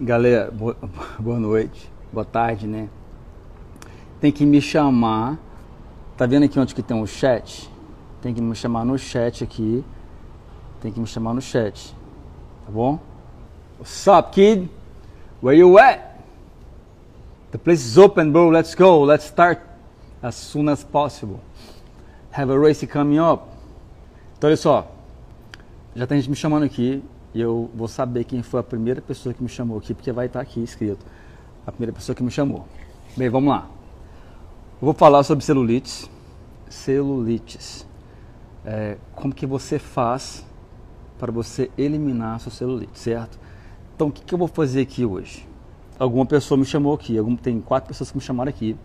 Galera, boa, noite, boa tarde, né? Tem que me chamar. Tá vendo aqui onde que tem o chat? Tem que me chamar no chat aqui. Tem que me chamar no chat. Tá bom? What's up, kid? Where you at? The place is open, bro. Let's go. Let's start as soon as possible. Have a race coming up. Então, olha só. Já tem gente me chamando aqui e eu vou saber quem foi a primeira pessoa que me chamou aqui, porque vai estar aqui escrito. A primeira pessoa que me chamou. Bem, vamos lá. Eu vou falar sobre celulites. Celulites. É, como que você faz para você eliminar a sua celulite, certo? Então, o que, que eu vou fazer aqui hoje? Alguma pessoa me chamou aqui, algum, tem quatro pessoas que me chamaram aqui.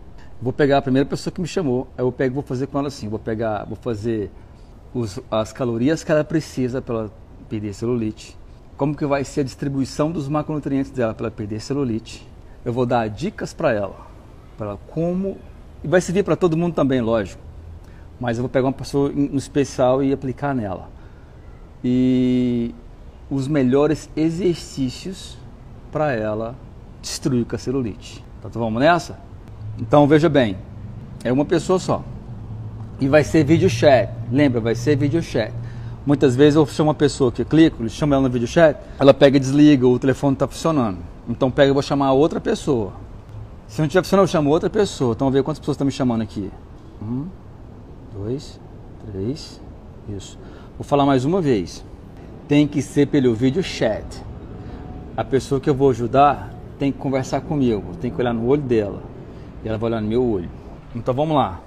Vou pegar a primeira pessoa que me chamou, eu pego, vou fazer com ela assim, vou pegar, vou fazer os, as calorias que ela precisa para perder celulite, como que vai ser a distribuição dos macronutrientes dela para ela perder celulite. Eu vou dar dicas para ela, para como e vai servir para todo mundo também, lógico. Mas eu vou pegar uma pessoa no especial e aplicar nela. E os melhores exercícios para ela destruir com a celulite. Então vamos nessa? Então veja bem, é uma pessoa só. E vai ser vídeo chat. Lembra, vai ser vídeo chat. Muitas vezes eu chamo uma pessoa que eu clico, chamo ela no vídeo chat, ela pega e desliga, o telefone está funcionando. Então pega e vou chamar outra pessoa. Se não estiver funcionando, eu chamo outra pessoa. Então vamos ver quantas pessoas estão me chamando aqui. Um, dois, três, isso. Vou falar mais uma vez. Tem que ser pelo vídeo chat. A pessoa que eu vou ajudar tem que conversar comigo, tem que olhar no olho dela. E ela vai olhar no meu olho. Então vamos lá.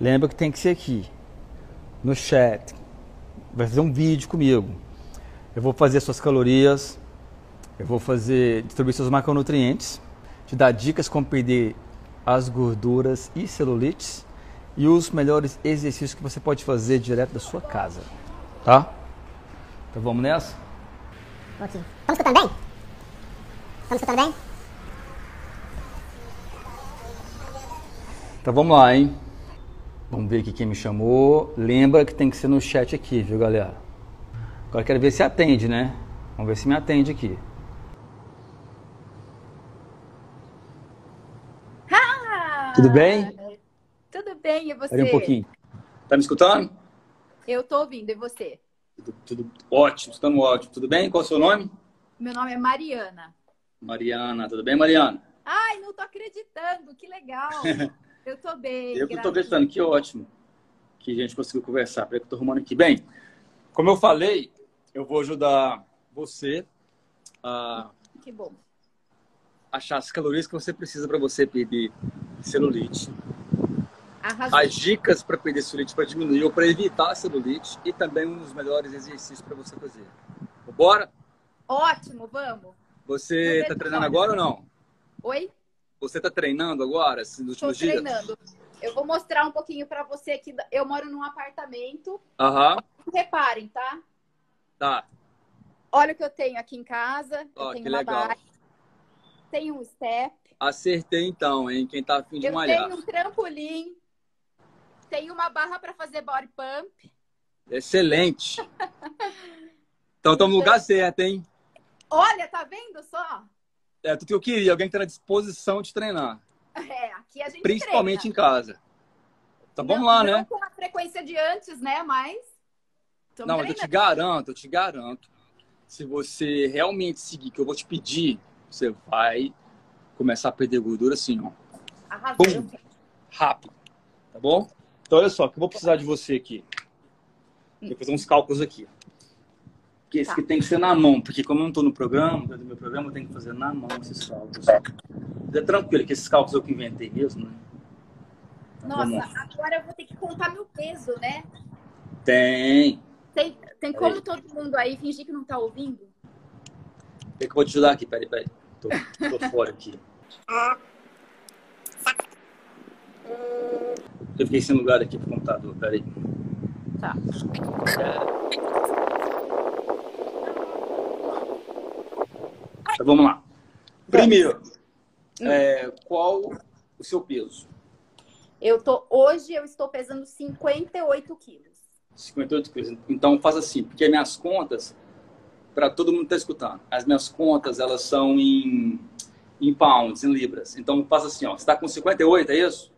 Lembra que tem que ser aqui, no chat. Vai fazer um vídeo comigo. Eu vou fazer suas calorias, eu vou fazer distribuir seus macronutrientes, te dar dicas como perder as gorduras e celulites e os melhores exercícios que você pode fazer direto da sua casa. Tá? Então vamos nessa? Ok. Estamos escutando bem? Estamos escutando bem? Então vamos lá, hein? Vamos ver aqui quem me chamou. Lembra que tem que ser no chat aqui, viu, galera? Agora quero ver se atende, né? Vamos ver se me atende aqui. Ah, Tudo bem? Tudo bem, e você? Espera um pouquinho. Tá me escutando? Eu tô ouvindo, e você? Tudo, tudo ótimo, estamos ótimo. Tudo bem? Qual é o seu nome? Meu nome é Mariana. Mariana. Tudo bem, Mariana? Ai, não tô acreditando, que legal. Eu tô bem. Eu que tô acreditando, que ótimo que a gente conseguiu conversar. Peraí que eu tô arrumando aqui. Bem, como eu falei, eu vou ajudar você a Que bom. achar as calorias que você precisa para você perder celulite. Arrasou. As dicas para perder celulite, para diminuir ou para evitar celulite e também um dos melhores exercícios para você fazer. Bora? Ótimo, vamos. Você está treinando agora ou não? Oi? Você está treinando agora, nos últimos dias? treinando. Eu vou mostrar um pouquinho pra você que eu moro num apartamento. Aham, Reparem, tá? tá. Olha o que eu tenho aqui em casa. Ó, eu tenho que uma legal. barra, tenho um step, Acertei então, hein? Quem tá afim de eu malhar. tenho um trampolim, tenho uma barra pra fazer body pump. Excelente. Então estamos no lugar certo, hein? Olha, tá vendo só? É tudo que eu queria, alguém que tá na disposição de treinar. É, aqui a gente Principalmente em treina. casa. Então vamos Não- lá, não né? com a frequência de antes, né? Mas. Não, mas eu te garanto, eu te garanto. Se você realmente seguir o que eu vou te pedir, você vai começar a perder gordura assim, ó. Arrasou. Pum. Rápido. Tá bom? Então olha só, que eu vou precisar de você aqui. Vou fazer uns cálculos aqui. Que esse Tá. aqui tem que ser na mão, porque como eu não estou no programa, dentro do meu programa, eu tenho que fazer na mão esses cálculos. É tranquilo, que esses cálculos eu que inventei mesmo, né? Nossa, Vamos. agora eu vou ter que contar meu peso, né? Tem. Tem, tem como todo mundo aí fingir que não tá ouvindo? Tem que eu vou te ajudar aqui, peraí, peraí. Tô, tô fora aqui. Eu fiquei sem lugar aqui pro computador, peraí. Tá. Então vamos lá. Primeiro, é, qual o seu peso? Eu tô. Hoje eu estou pesando 58 quilos. 58 quilos. Então faz assim, porque minhas contas para todo mundo que está escutando, as minhas contas, elas são em, em pounds, em libras. Então, passa assim, ó. Você está com 58, é isso?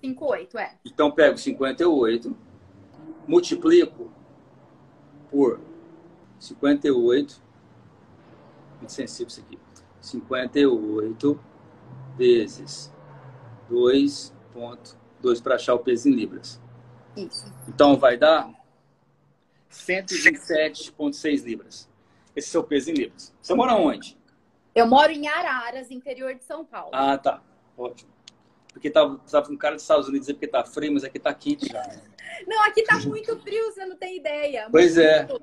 58, é. Então, pego 58, multiplico por 58, muito sensível isso aqui, 58 vezes 2.2 para achar o peso em libras. Isso. Então, vai dar 127,6 libras. Esse é o seu peso em libras. Você mora onde? Eu moro em Araras, interior de São Paulo. Ah, tá. Ótimo. Porque tava, tava um cara dos Estados Unidos dizendo que tá frio, mas aqui tá quente já. né? Não, aqui tá muito frio, você não tem ideia. Pois é. Muito.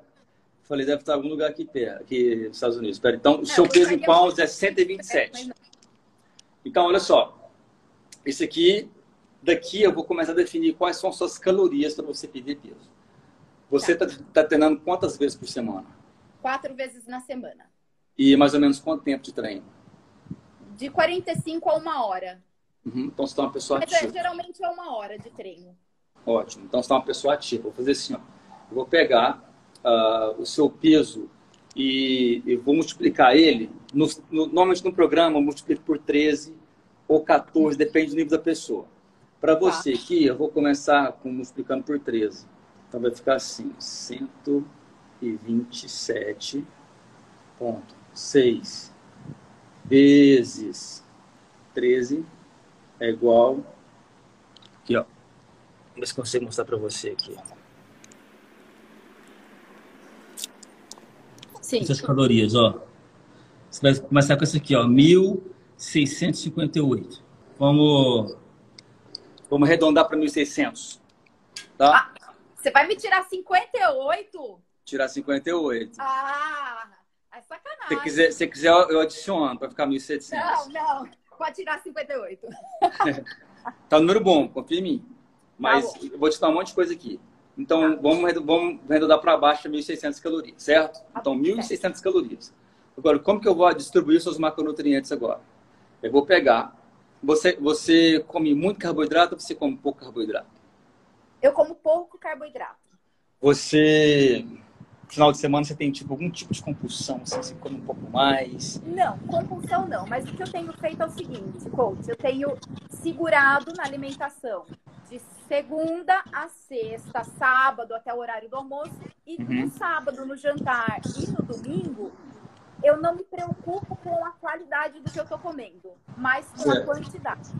Falei, deve estar em algum lugar aqui aqui nos Estados Unidos. Espera, então, o seu Não, peso em pounds é Mas 127. não. Então, olha só. Esse aqui, daqui eu vou começar a definir quais são suas calorias para você perder peso. Você está tá treinando quantas vezes por semana? Quatro vezes na semana. E mais ou menos quanto tempo de treino? De 45 a uma hora. Uhum, Então, você está uma pessoa Mas é, ativa. geralmente é uma hora de treino. Ótimo. Então, você está uma pessoa ativa. Vou fazer assim, ó. Eu vou pegar ah, o seu peso e, e vou multiplicar ele. No, no- normalmente no programa, eu multiplico por 13 ou 14, depende do nível da pessoa. Para você aqui, eu vou começar com, multiplicando por 13. Então, vai ficar assim, 127,6 vezes 13 é igual... Aqui, ó. Vamos ver se consigo mostrar para você aqui. Sim. Essas calorias, ó. Você vai começar com essa aqui, ó, 1.658. Vamos, vamos arredondar para 1.600, tá? Você vai me tirar 58? Tirar 58. Ah, é Se sacanagem. quiser, se quiser, eu adiciono para ficar 1.700. Não, não. Pode tirar 58. Tá um número bom, confia em mim. Mas Tá eu vou te dar um monte de coisa aqui. Então, vamos, vamos arredondar para baixo 1.600 calorias, certo? Então, 1.600 calorias. Agora, como que eu vou distribuir seus macronutrientes agora? Eu vou pegar... Você, você come muito carboidrato ou você come pouco carboidrato? Eu como pouco carboidrato. Você... No final de semana você tem tipo, algum tipo de compulsão, assim, você come um pouco mais. Não, compulsão não. Mas o que eu tenho feito é o seguinte, coach. Eu tenho segurado na alimentação de segunda a sexta, sábado até o horário do almoço. E Uhum. no sábado, no jantar e no domingo, eu não me preocupo com a qualidade do que eu tô comendo, mas com a quantidade.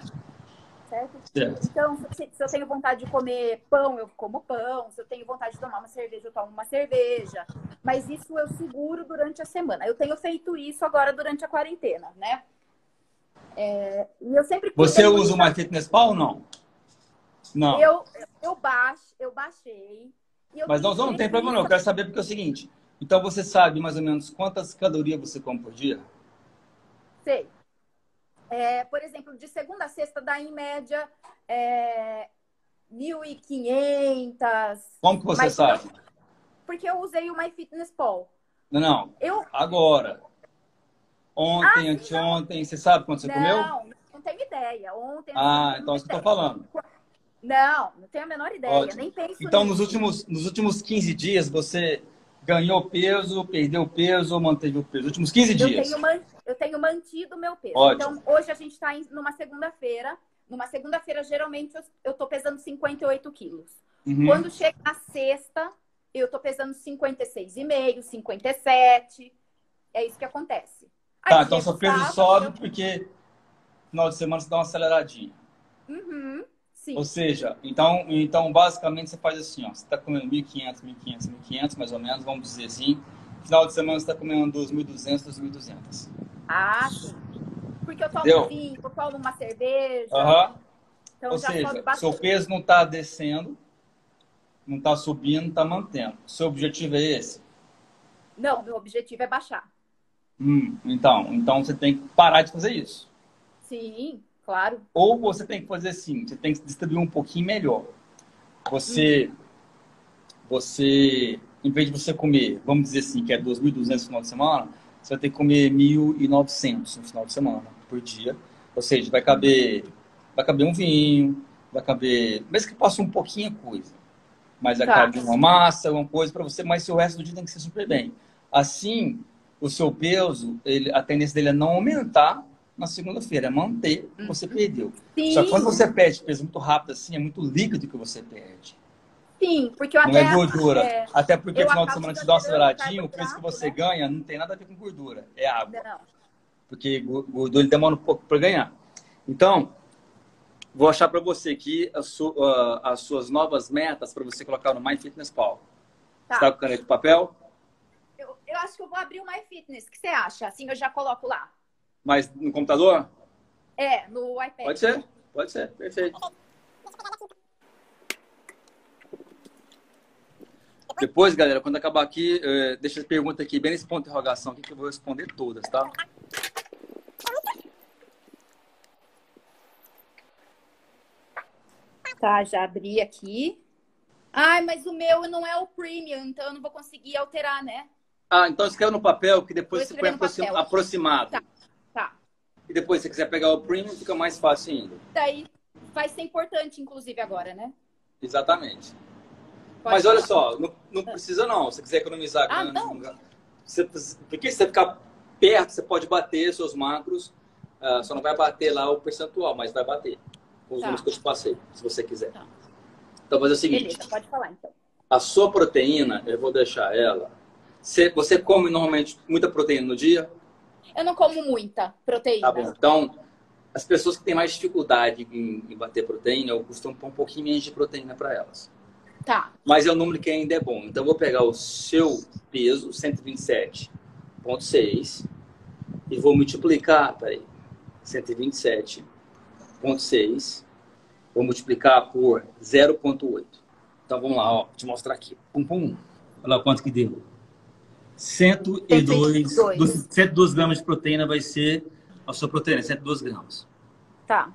Certo? Certo. Então, se, se eu tenho vontade de comer pão, eu como pão. Se eu tenho vontade de tomar uma cerveja, eu tomo uma cerveja. Mas isso eu seguro durante a semana. Eu tenho feito isso agora durante a quarentena, né? É, e eu sempre Você usa o muito- MyFitnessPal ou não? Não. Eu, eu, baix, eu baixei. eu Mas não, tenho não tem problema não. Eu quero saber porque é o seguinte. Então você sabe mais ou menos quantas calorias você come por dia? Sei. É, por exemplo, de segunda a sexta dá em média é, 1.500. Como que você sabe? Porque eu usei o MyFitnessPal. Não, não. Eu Agora. Ontem, anteontem, você sabe quanto você comeu? Ah, não, não tenho ideia. Ontem. eu Ah, não então é eu tenho tô falando. Não, não tenho a menor ideia. Ótimo. Nem penso Então, nisso. nos últimos, nos últimos 15 dias, você ganhou peso, perdeu peso ou manteve o peso? Últimos 15 Eu dias. tenho, man- eu tenho mantido o meu peso. Ótimo. Então, hoje a gente está numa segunda-feira. Numa segunda-feira, geralmente, eu, tô pesando 58 quilos. Uhum. Quando chega na sexta, eu tô pesando 56,5, 57. É isso que acontece. Aí Tá, então seu peso sobe eu- porque no final de semana você dá uma aceleradinha. Uhum, sim. Ou seja, então, então basicamente você faz assim, ó, você está comendo 1.500, 1.500, 1.500 mais ou menos, vamos dizer assim. Final de semana você está comendo 2.200, 2.200. Ah, sim. Porque eu tomo Entendeu? vinho, eu tomo uma cerveja. Aham. Então Ou seja, seu peso não está descendo, não está subindo, está mantendo. Seu objetivo é esse? Não, meu objetivo é baixar. Hum, então, então você tem que parar de fazer isso. Sim, claro. Ou você tem que fazer assim, você tem que distribuir um pouquinho melhor. Você, você, em vez de você comer, vamos dizer assim, que é 2.200 no final de semana, você vai ter que comer 1.900 no final de semana, por dia. Ou seja, vai caber, vai caber um vinho, vai caber, mesmo que passe um pouquinho a coisa. Mas vai Tá. caber uma massa, alguma coisa para você, mas o resto do dia tem que ser super bem. Assim, o seu peso, ele, a tendência dele é não aumentar na segunda-feira, é manter o que você perdeu. Sim. Só que quando você perde peso muito rápido assim, é muito líquido que você perde. Sim, porque eu Não até. é gordura. é, Até porque no final de semana você dá uma aceleradinha, o peso que você né? ganha não tem nada a ver com gordura, é água. Não. Porque go- gordura ele demora um pouco para ganhar. Então, vou achar para você aqui as, su- ah, as suas novas metas para você colocar no My Fitness Pal. Tá. Você tá com caneta de papel? Eu, eu acho que eu vou abrir o MyFitness. O que você acha? Assim eu já coloco lá. Mas no computador? É, no iPad. Pode ser, pode ser, perfeito. Depois, galera, quando acabar aqui, eh, deixa a pergunta aqui, bem nesse ponto de interrogação aqui, que eu vou responder todas, tá? Tá, já abri aqui. Ai, mas o meu não é o premium, então eu não vou conseguir alterar, né? Ah, então escreve no papel, que depois você põe papel. aproximado. Tá. Tá. E depois, se você quiser pegar o premium, fica mais fácil ainda. Daí vai ser importante, inclusive, agora, né? Exatamente. Pode Mas olha falar. só, não, não precisa não. Se você quiser economizar Ah, grana, não? Você, porque se você ficar perto, você pode bater seus macros. ah, só não vai bater lá o percentual, mas vai bater. Com os Tá. números que eu te passei, se você quiser. Tá. Então, fazer o seguinte. Beleza, pode falar então. A sua proteína, eu vou deixar ela. Você, você come normalmente muita proteína no dia? Eu não como muita proteína. Tá bom. Então, as pessoas que têm mais dificuldade em, em bater proteína, eu costumo pôr um pouquinho menos de proteína para elas. Tá. Mas é um número que ainda é bom. Então, eu vou pegar o seu peso, 127,6, e vou multiplicar, peraí, 127,6, vou multiplicar por 0,8. Então, vamos lá, ó, vou te mostrar aqui. Pum, pum. Olha lá quanto que deu. 102, 102. 102 gramas de proteína vai ser a sua proteína, 102 gramas. Tá.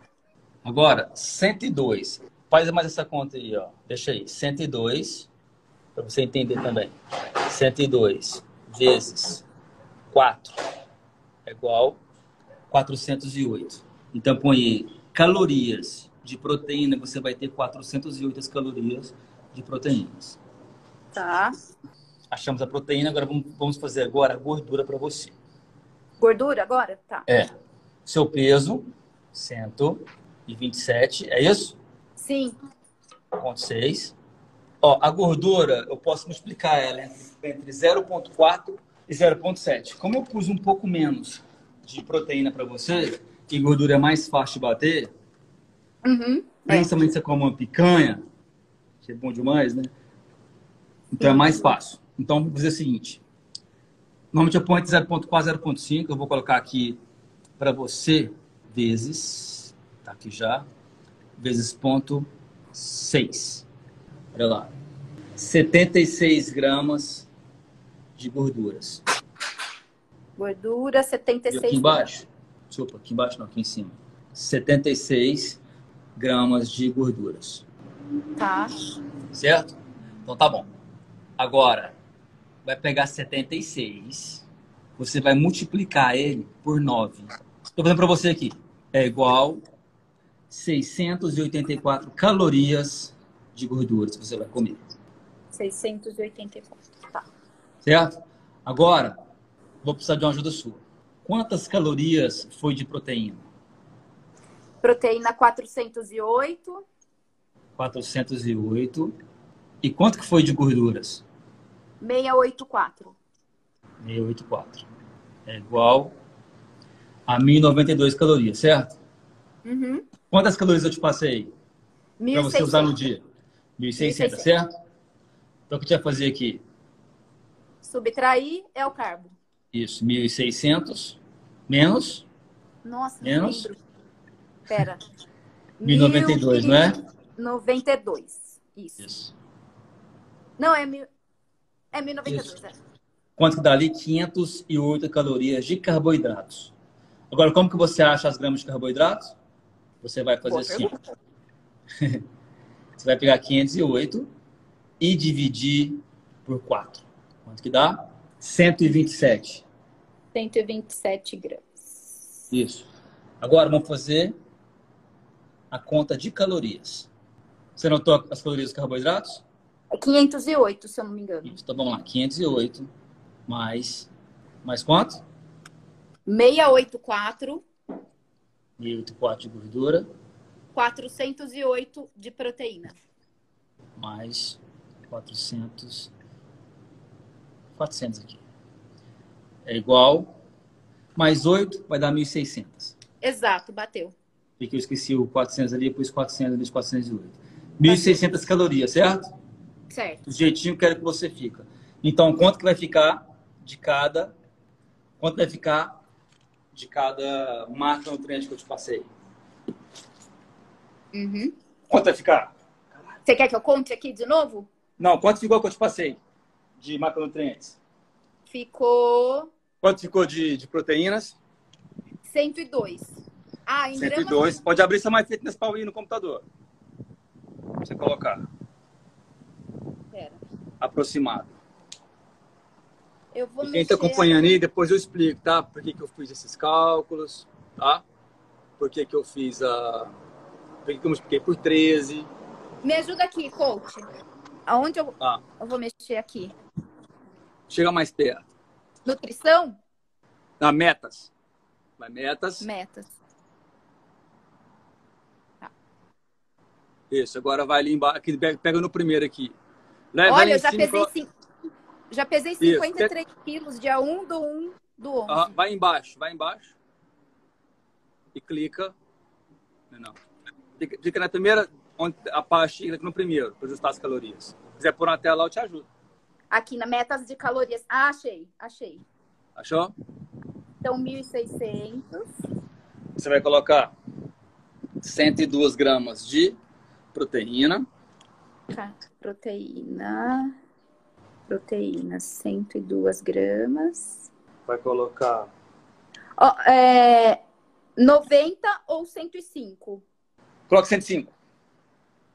Agora, 102. Faz mais essa conta aí, ó. Deixa aí. 102, para você entender também. 102 vezes 4 é igual 408. Então, põe calorias de proteína, você vai ter 408 calorias de proteínas. Tá. Achamos a proteína, agora vamos, vamos fazer agora a gordura para você. Gordura agora? Tá. É. Seu peso, 127, é isso? Sim. 0,6. Ó, a gordura, eu posso multiplicar ela entre, entre 0,4 e 0,7. Como eu pus um pouco menos de proteína para você, e gordura é mais fácil de bater, Uhum. principalmente se você come uma picanha, que é bom demais, né? Então é mais fácil. Então, vou fazer o seguinte. Normalmente eu ponho entre 0,4 e 0,5. Eu vou colocar aqui para você, vezes, tá aqui já, vezes ponto 6. Olha lá. 76 gramas de gorduras. Gordura, E 76 aqui embaixo, desculpa, aqui embaixo não, aqui em cima. 76 gramas de gorduras. Tá. Certo? Então tá bom. Agora, vai pegar 76, você vai multiplicar ele por 9. Estou fazendo para você aqui. É igual 684 calorias de gorduras que você vai comer. 684. Tá. Certo? Agora, vou precisar de uma ajuda sua. Quantas calorias foi de proteína? Proteína 408. 408. E quanto que foi de gorduras? 684. 684. É igual a 1092 calorias, certo? Uhum. Quantas calorias eu te passei para você usar no 1.600. dia? 1.600, 1.600. certo? Então o que a gente vai fazer aqui? Subtrair é o carbo. Isso, 1.600 menos Nossa, Menos? não. Pera. 1092, não é? 92. Isso. Isso. Não, é, mil... é 1092. É. Quanto que dá ali? 508 calorias de carboidratos. Agora, como que você acha as gramas de carboidratos? Você vai fazer Boa assim. pergunta. Você vai pegar 508 e dividir por 4. Quanto que dá? 127. 127 gramas. Isso. Agora vamos fazer a conta de calorias. Você notou as calorias dos carboidratos? É 508, se eu não me engano. Isso. Então vamos lá. 508 Mais. Mais quanto? 684, 1.084 de gordura. 408 de proteína. mais 400. 400 aqui. É igual. Mais 8 vai dar 1.600. Exato, bateu. Porque eu esqueci o 400 ali, depois 400 vezes 408. 1.600 calorias, certo? Certo. Do jeitinho que eu quero que você fica. Então, quanto que vai ficar de cada... Quanto vai ficar de cada macronutriente que eu te passei? Uhum. Quanto vai ficar? Você quer que eu conte aqui de novo? Não, quanto ficou que eu te passei de macronutrientes? Ficou Quanto ficou de, de proteínas? 102. Ah, em gramas 102. Pode abrir seu MyFitness para ir no computador. Pra você colocar. Pera. Aproximado. Eu vou E quem está acompanhando aí, depois eu explico, tá? Por que, que eu fiz esses cálculos, tá? Por que, que eu fiz a. Por que, que eu multipliquei por 13. Me ajuda aqui, coach. Aonde eu, Ah, eu vou mexer aqui? chega mais perto. Nutrição? Na metas. Vai metas. Metas. Isso, agora vai ali embaixo. Pega no primeiro aqui. Leva Olha, eu já cima pesei, colo- cin- já pesei Isso. 53 quilos, dia 1 do 1 do 11. Ah, vai embaixo, vai embaixo. E clica. Não, clica na primeira, onde a parte, clica no primeiro, para ajustar as calorias. Se quiser pôr na tela, eu te ajudo. Aqui na metas de calorias. Ah, achei, achei. Achou? Então, 1.600. Você vai colocar 102 gramas de proteína. Tá. Proteína. Proteína, 102 gramas. Vai colocar. Ó, é, 90 ou 105? Coloca 105.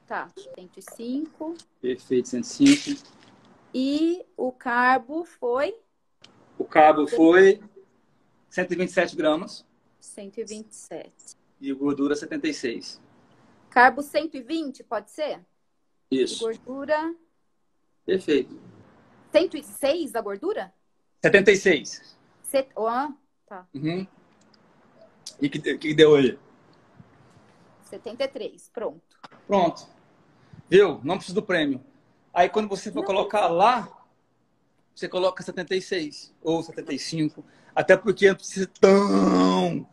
Tá, 105. Perfeito, 105. E o carbo foi O cabo foi 127 gramas 127. e gordura 76. Carbo 120, pode ser? E Isso. gordura. Perfeito. 106 a gordura? 76. Set... ó, tá. Uhum. E que, que deu aí? 73. Pronto. Pronto. Viu? Não precisa do prêmio. Aí quando você for colocar lá, você coloca 76 ou 75. Até porque não precisa tão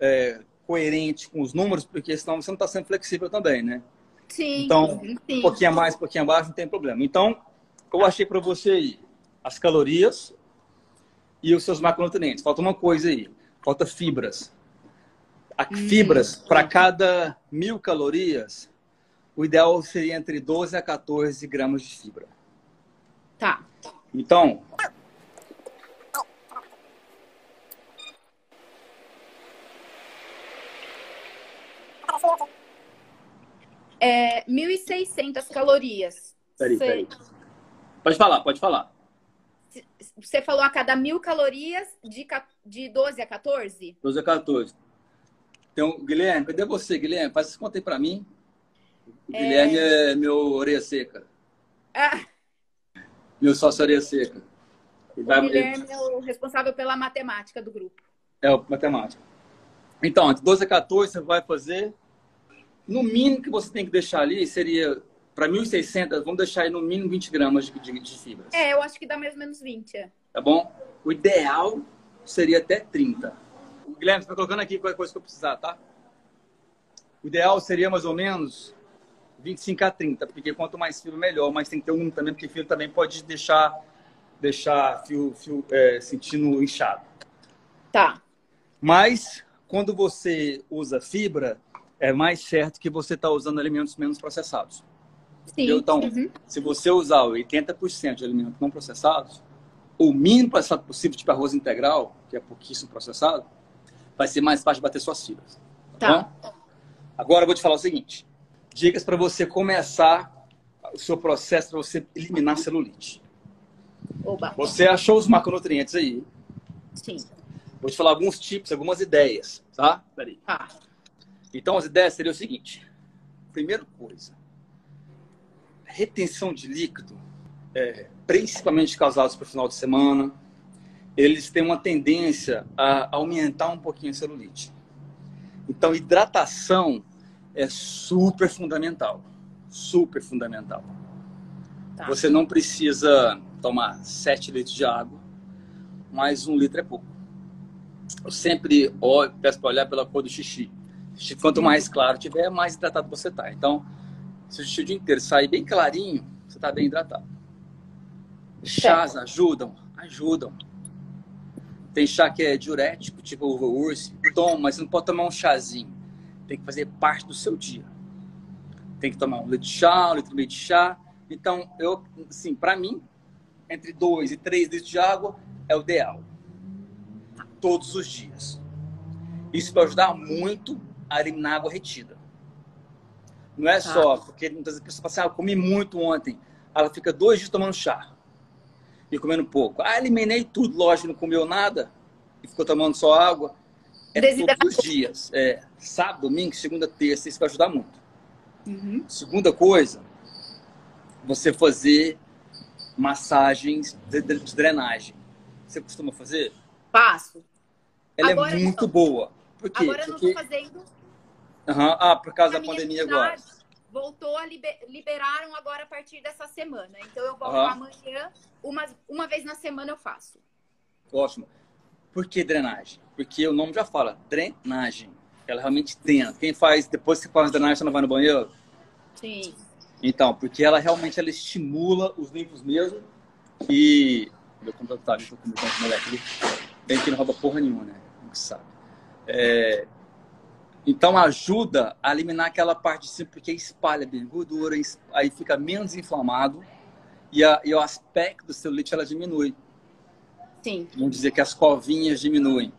é, coerente com os números, porque senão você não está sendo flexível também, né? Sim. Então, sim. Um pouquinho a mais, um pouquinho abaixo, não tem problema. Então, eu achei para você aí as calorias e os seus macronutrientes. Falta uma coisa aí. Falta fibras. A- Fibras, para cada mil calorias, o ideal seria entre 12 a 14 gramas de fibra. Tá. Então, É 1.600 calorias. peraí, peraí. Pode falar, pode falar. Você falou a cada mil calorias de, de 12 a 14? 12 a 14. Então, Guilherme, cadê você, Guilherme? Faz essa conta aí para mim. O Guilherme é meu orelha seca. Ah, Meu sócio orelha seca. Ele o vai- Guilherme é o responsável pela matemática do grupo. É o matemática. Então, de 12 a 14, você vai fazer. No mínimo que você tem que deixar ali seria, para 1.600, vamos deixar aí no mínimo 20 gramas de, de, de fibras. É, eu acho que dá mais ou menos 20. é. Tá bom? O ideal seria até 30. O Guilherme, você está colocando aqui qualquer coisa que eu precisar, tá? O ideal seria mais ou menos 25 a 30, porque quanto mais fibra, melhor. Mas tem que ter um número também, porque fibra também pode deixar, deixar fio, fio é, sentindo inchado. Tá. Mas quando você usa fibra, é mais certo que você está usando alimentos menos processados. Sim. Então, Uhum. se você usar 80% de alimentos não processados, o mínimo processado possível, tipo arroz integral, que é pouquíssimo processado, vai ser mais fácil de bater suas fibras. Tá. Tá. Agora eu vou te falar o seguinte: dicas para você começar o seu processo para você eliminar celulite. Oba. Você achou os macronutrientes aí? Sim. Vou te falar alguns tipos, algumas ideias, tá? Peraí. Tá. Então, as ideias seriam o seguinte: primeira coisa, retenção de líquido, é, principalmente causados para o final de semana, eles têm uma tendência a aumentar um pouquinho a celulite. Então, hidratação é super fundamental. Super fundamental. Tá. Você não precisa tomar 7 litros de água, mas um litro é pouco. Eu sempre olho, peço para olhar pela cor do xixi. Quanto mais claro tiver, mais hidratado você está. Então, se o o dia inteiro sair bem clarinho, você está bem hidratado. Chás ajudam? Ajudam. Tem chá que é diurético, tipo uva urso. Toma, mas não pode tomar um chazinho. Tem que fazer parte do seu dia. Tem que tomar um litro de chá, um litro e meio de chá. Então, eu, assim, para mim, entre 2 e 3 litros de água é o ideal. Todos os dias. Isso vai ajudar muito a eliminar água retida. Não é só, porque muitas vezes a pessoa fala assim, ah, eu comi muito ontem. Ela fica dois dias tomando chá e comendo pouco. Ah, eliminei tudo, lógico, não comeu nada e ficou tomando só água. É todos os dias. É, sábado, domingo, segunda, terça, isso vai ajudar muito. Uhum. Segunda coisa, você fazer massagens de, de drenagem. Você costuma fazer? Faço. Ela agora é muito boa. Por quê? Agora eu não estou fazendo. Uhum. Ah, por causa da pandemia agora voltou a liber, liberaram agora a partir dessa semana. Então eu volto uhum. amanhã, uma, uma vez na semana eu faço. Ótimo. Por que drenagem? Porque o nome já fala, drenagem. Ela realmente drena. Quem faz, depois que faz drenagem, você não vai no banheiro? Sim. Então, porque ela realmente ela estimula os linfos mesmo e... Meu computador tá ali, tô com o moleque ali. Bem que não rouba porra nenhuma, né? Não sabe. É, então ajuda a eliminar aquela parte de cima, porque espalha bem gordura, aí fica menos inflamado e, a, e o aspecto do celulite ela diminui. Sim. Vamos dizer que as covinhas diminuem.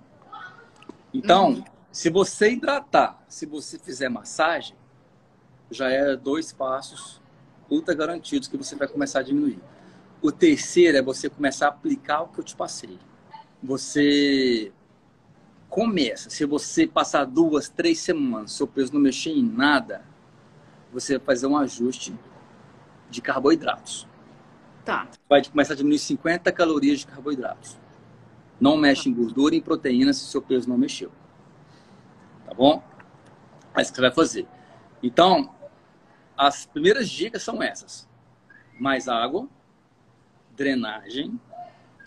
Então, uhum. se você hidratar, se você fizer massagem, já é dois passos ultra garantidos que você vai começar a diminuir. O terceiro é você começar a aplicar o que eu te passei. Você começa. Se você passar duas, três semanas, seu peso não mexer em nada, você vai fazer um ajuste de carboidratos. Tá. Vai começar a diminuir 50 calorias de carboidratos. Não mexe em gordura e em proteína se seu peso não mexeu. Tá bom? É isso que você vai fazer. Então, as primeiras dicas são essas: mais água, drenagem,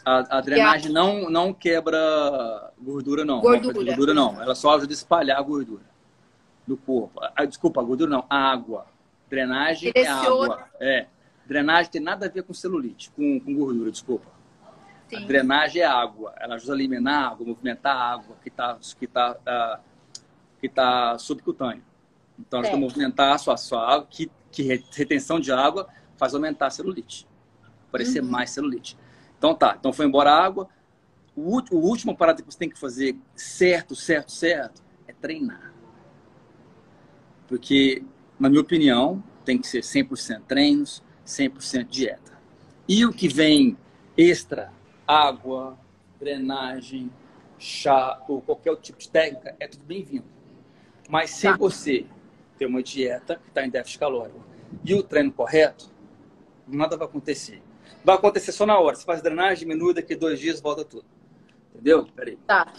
a, a drenagem a... não, não quebra gordura, não. Gordura. Não gordura, não. Ela só ajuda a espalhar a gordura do corpo. Ah, desculpa, a gordura não, a água. Drenagem Direciona. é água. É. Drenagem tem nada a ver com celulite, com, com gordura, desculpa. Sim. A drenagem é água. Ela ajuda a eliminar a água, movimentar a água que está que tá, uh, que tá subcutânea. Então, ajuda a movimentar a sua, sua água, que, que retenção de água faz aumentar a celulite. Parecer uhum. mais celulite. Então tá, então foi embora a água. O, o último parada que você tem que fazer certo, certo, certo, é treinar. Porque, na minha opinião, tem que ser 100% treinos, 100% dieta. E o que vem extra, água, drenagem, chá ou qualquer tipo de técnica, é tudo bem-vindo. Mas se tá. você ter uma dieta que está em déficit calórico e o treino correto, nada vai acontecer vai acontecer só na hora. Você faz drenagem, diminui, daqui dois dias volta tudo. Entendeu? Peraí. Tá.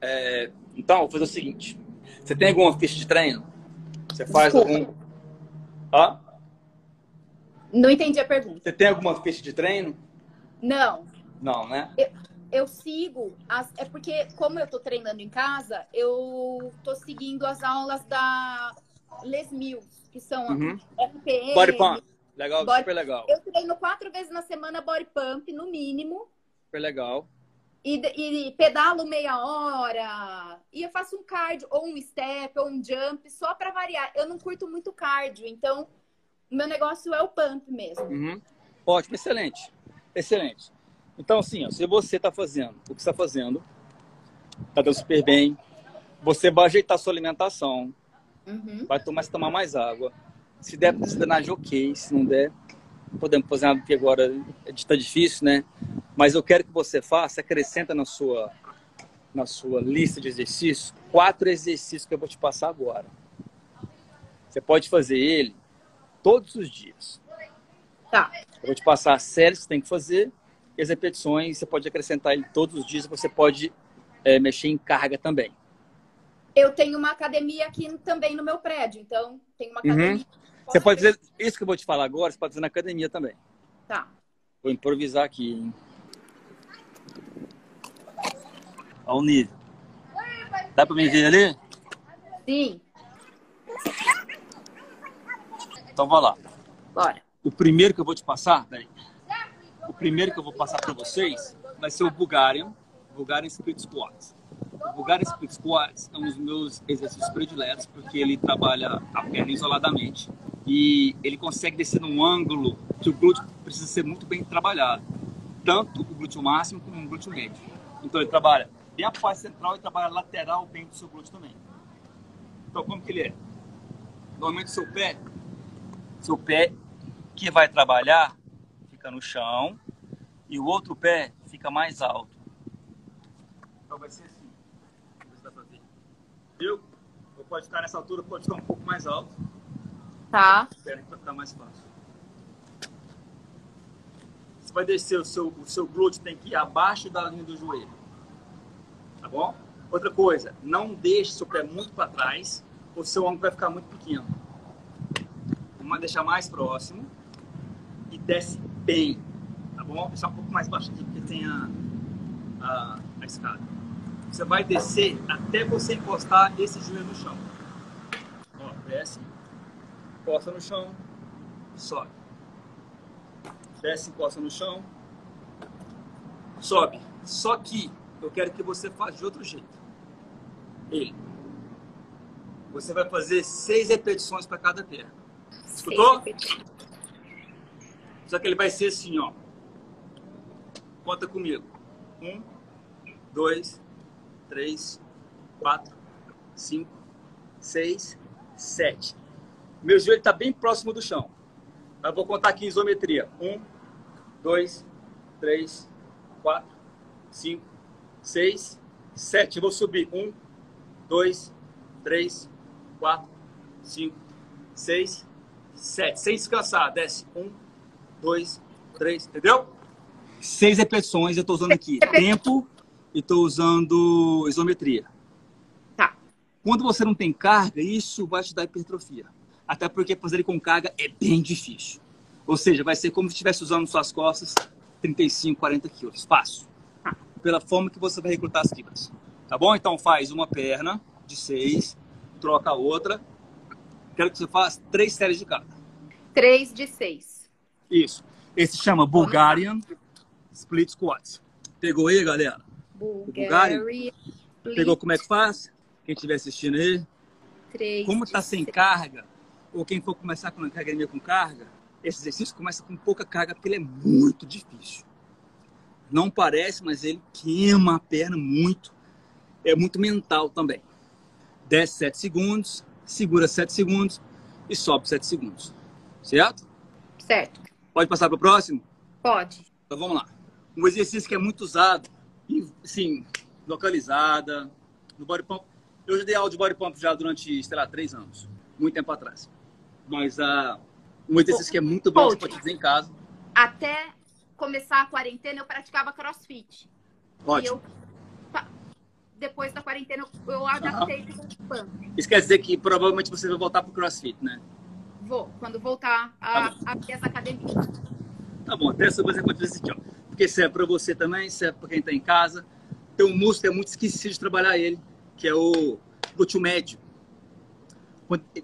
É, então, vou fazer o seguinte. Você tem alguma ficha de treino? Você faz Desculpa. algum... Hã? Não entendi a pergunta. Você tem alguma ficha de treino? Não. Não, né? Eu, eu sigo... As, é porque, como eu tô treinando em casa, eu tô seguindo as aulas da Les Mills que são uhum. RPM. Body Pump. Legal, body... super legal. Eu treino quatro vezes na semana Body Pump, no mínimo. Super legal. E, e, pedalo meia hora. E eu faço um cardio, ou um step, ou um jump, só para variar. Eu não curto muito cardio, então o meu negócio é o pump mesmo. Uhum. Ótimo, excelente. Excelente. Então, assim, ó, se você está fazendo o que está fazendo, está dando super bem, você vai ajeitar sua alimentação, Uhum. Vai tomar, se tomar mais água. Se der drenagem, ok. Se não der, podemos fazer nada, porque agora está difícil, né? Mas eu quero que você faça, acrescenta na sua, na sua lista de exercícios, quatro exercícios que eu vou te passar agora. Você pode fazer ele todos os dias. Tá. Eu vou te passar as séries que você tem que fazer e as repetições. Você pode acrescentar ele todos os dias. Você pode é, mexer em carga também. Eu tenho uma academia aqui também no meu prédio, então tem uma academia. Uhum. Você pode fazer isso que eu vou te falar agora, você pode fazer na academia também. Tá. Vou improvisar aqui, hein? Olha o nível. Dá pra me ver ali? Sim. Então vai lá. Bora. O primeiro que eu vou te passar, peraí. O primeiro que eu vou passar para vocês vai ser o Bulgarian, Bulgarian Split Squats. O Bulgarian Split Squats é um dos meus exercícios prediletos porque ele trabalha a perna isoladamente e ele consegue descer num ângulo que o glúteo precisa ser muito bem trabalhado, tanto o glúteo máximo como o glúteo médio. Então ele trabalha bem a parte central e trabalha lateral bem do seu glúteo também. Então como que ele é? Normalmente seu pé, seu pé que vai trabalhar fica no chão e o outro pé fica mais alto. Então vai ser assim. Não sei se dá pra ver. Viu? Ou pode ficar nessa altura, pode ficar um pouco mais alto. Tá. Espera que vai ficar mais fácil. Você vai descer o seu, o seu glúteo, tem que ir abaixo da linha do joelho. Tá bom? Outra coisa, não deixe seu pé muito para trás, ou seu ombro vai ficar muito pequeno. Vamos deixar mais próximo e desce bem. Tá bom? Deixar um pouco mais baixo aqui, porque tem a, a, a escada. Você vai descer até você encostar esse joelho no chão. Ó, desce encosta no chão, sobe. Desce, encosta no chão, sobe. Só que eu quero que você faça de outro jeito. Ele. Você vai fazer seis repetições para cada perna. Escutou? Só que ele vai ser assim, ó. Conta comigo. Um, dois, três, quatro, cinco, seis, sete. Meu joelho está bem próximo do chão. Eu vou contar aqui isometria. Um, dois, três, quatro, cinco, seis, sete. Eu vou subir. Um, dois, três, quatro, cinco, seis, sete. Sem descansar. Desce. Um, dois, três. Entendeu? Seis repetições. Eu estou usando aqui tempo e estou usando isometria. Tá. Quando você não tem carga, isso vai te dar hipertrofia. Até porque fazer ele com carga é bem difícil. Ou seja, vai ser como se estivesse usando suas costas 35, 40 quilos. Fácil. Pela forma que você vai recrutar as fibras. Tá bom? Então faz uma perna de seis, troca a outra. Quero que você faça três séries de cada. Três de seis. Isso. Esse chama Bulgarian Split Squats. Pegou aí, galera? Bulgarian. Pegou como é que faz? Quem estiver assistindo aí. Como está sem carga, ou quem for começar com academia com carga, esse exercício começa com pouca carga porque ele é muito difícil. Não parece, mas ele queima a perna muito. É muito mental também. Desce 7 segundos, segura 7 segundos e sobe 7 segundos. Certo? Certo. Pode passar para o próximo? Pode. Então vamos lá. Um exercício que é muito usado, assim, localizada, no body pump. Eu já dei aula de body pump já durante, sei lá, três anos. Muito tempo atrás. Mas ah, um exercício que é muito bom, você pode fazer em casa. Até começar a quarentena, eu praticava crossfit. E Ótimo. eu, depois da quarentena, eu- eu adaptei para o pump. Isso quer dizer que provavelmente você vai voltar pro crossfit, né? Vou, quando voltar a, a abrir as academias. Tá bom, até essa você pode fazer assim, ó. Porque serve para você também, serve para quem tá em casa. Tem um músculo que é muito esquecido de trabalhar ele, que é o glúteo médio.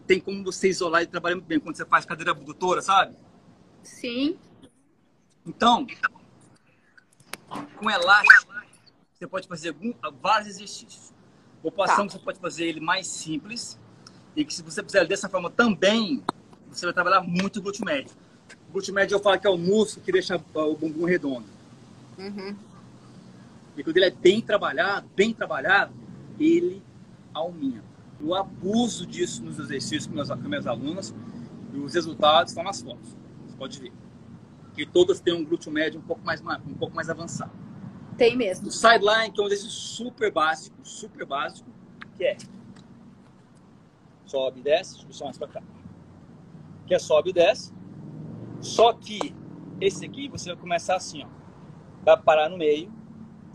Tem como você isolar e trabalhar muito bem quando você faz cadeira abdutora, sabe? Sim. Então, com elástico, você pode fazer vários exercícios. O passão, você pode fazer ele mais simples. E que se você fizer ele dessa forma também, você vai trabalhar muito o glúteo médio. O glúteo médio eu falo que é o músculo que deixa o bumbum redondo. Uhum. E quando ele é bem trabalhado, bem trabalhado, ele aumenta. Eu abuso disso nos exercícios com meus, com meus alunos e os resultados estão nas fotos. Você pode ver. Que todas têm um glúteo médio um pouco mais, ma- um pouco mais avançado. Tem mesmo. O sideline, que é um exercício super básico, super básico, que é sobe e desce, deixa eu mais pra cá. Que é sobe e desce, Só que esse aqui você vai começar assim, ó. Vai parar no meio.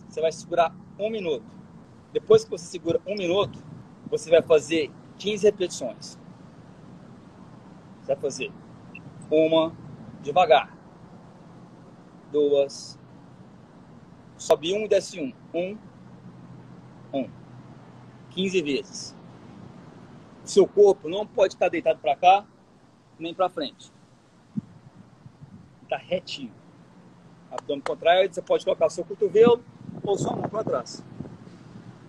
Você vai segurar um minuto. Depois que você segura um minuto, você vai fazer 15 repetições. Você vai fazer uma devagar, duas, sobe um e desce um, um, um, 15 vezes. Seu corpo não pode estar deitado para cá nem para frente. Está retinho. Abdômen contrário, você pode colocar seu cotovelo ou sua mão para trás.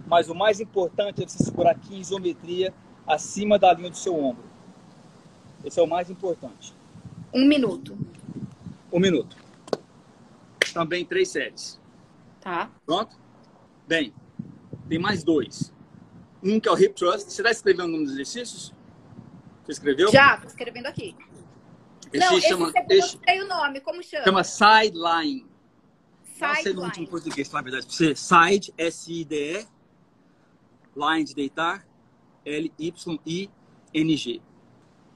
Mas o mais importante é você segurar aqui em isometria acima da linha do seu ombro. Esse é o mais importante. Um minuto. Um minuto. Também três séries. Tá. Pronto? Bem, tem mais dois. Um que é o hip thrust. Você está escrevendo o nome dos exercícios? Você escreveu? Já, tô escrevendo aqui. Esse não, chama, esse eu sei o nome. Como chama? chama sideline. Não sei no último Sideline. português, na verdade. Você, side, S-I-D-E, line de deitar, L-Y-I-N-G.